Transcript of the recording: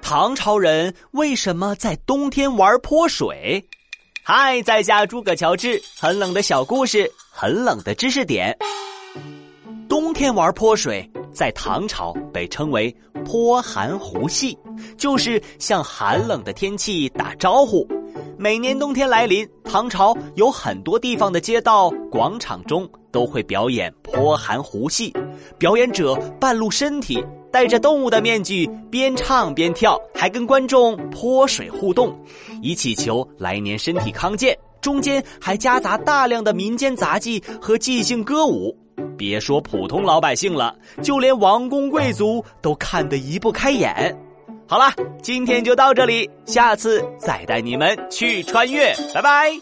唐朝人为什么在冬天玩泼水？嗨，在下诸葛乔治，很冷的小故事，很冷的知识点。冬天玩泼水，在唐朝被称为泼寒湖戏，就是向寒冷的天气打招呼。每年冬天来临，唐朝有很多地方的街道、广场中都会表演泼寒胡戏，表演者半露身体。戴着动物的面具，边唱边跳，还跟观众泼水互动，以祈求来年身体康健。中间还夹杂大量的民间杂技和即兴歌舞。别说普通老百姓了，就连王公贵族都看得移不开眼。好了，今天就到这里，下次再带你们去穿越，拜拜。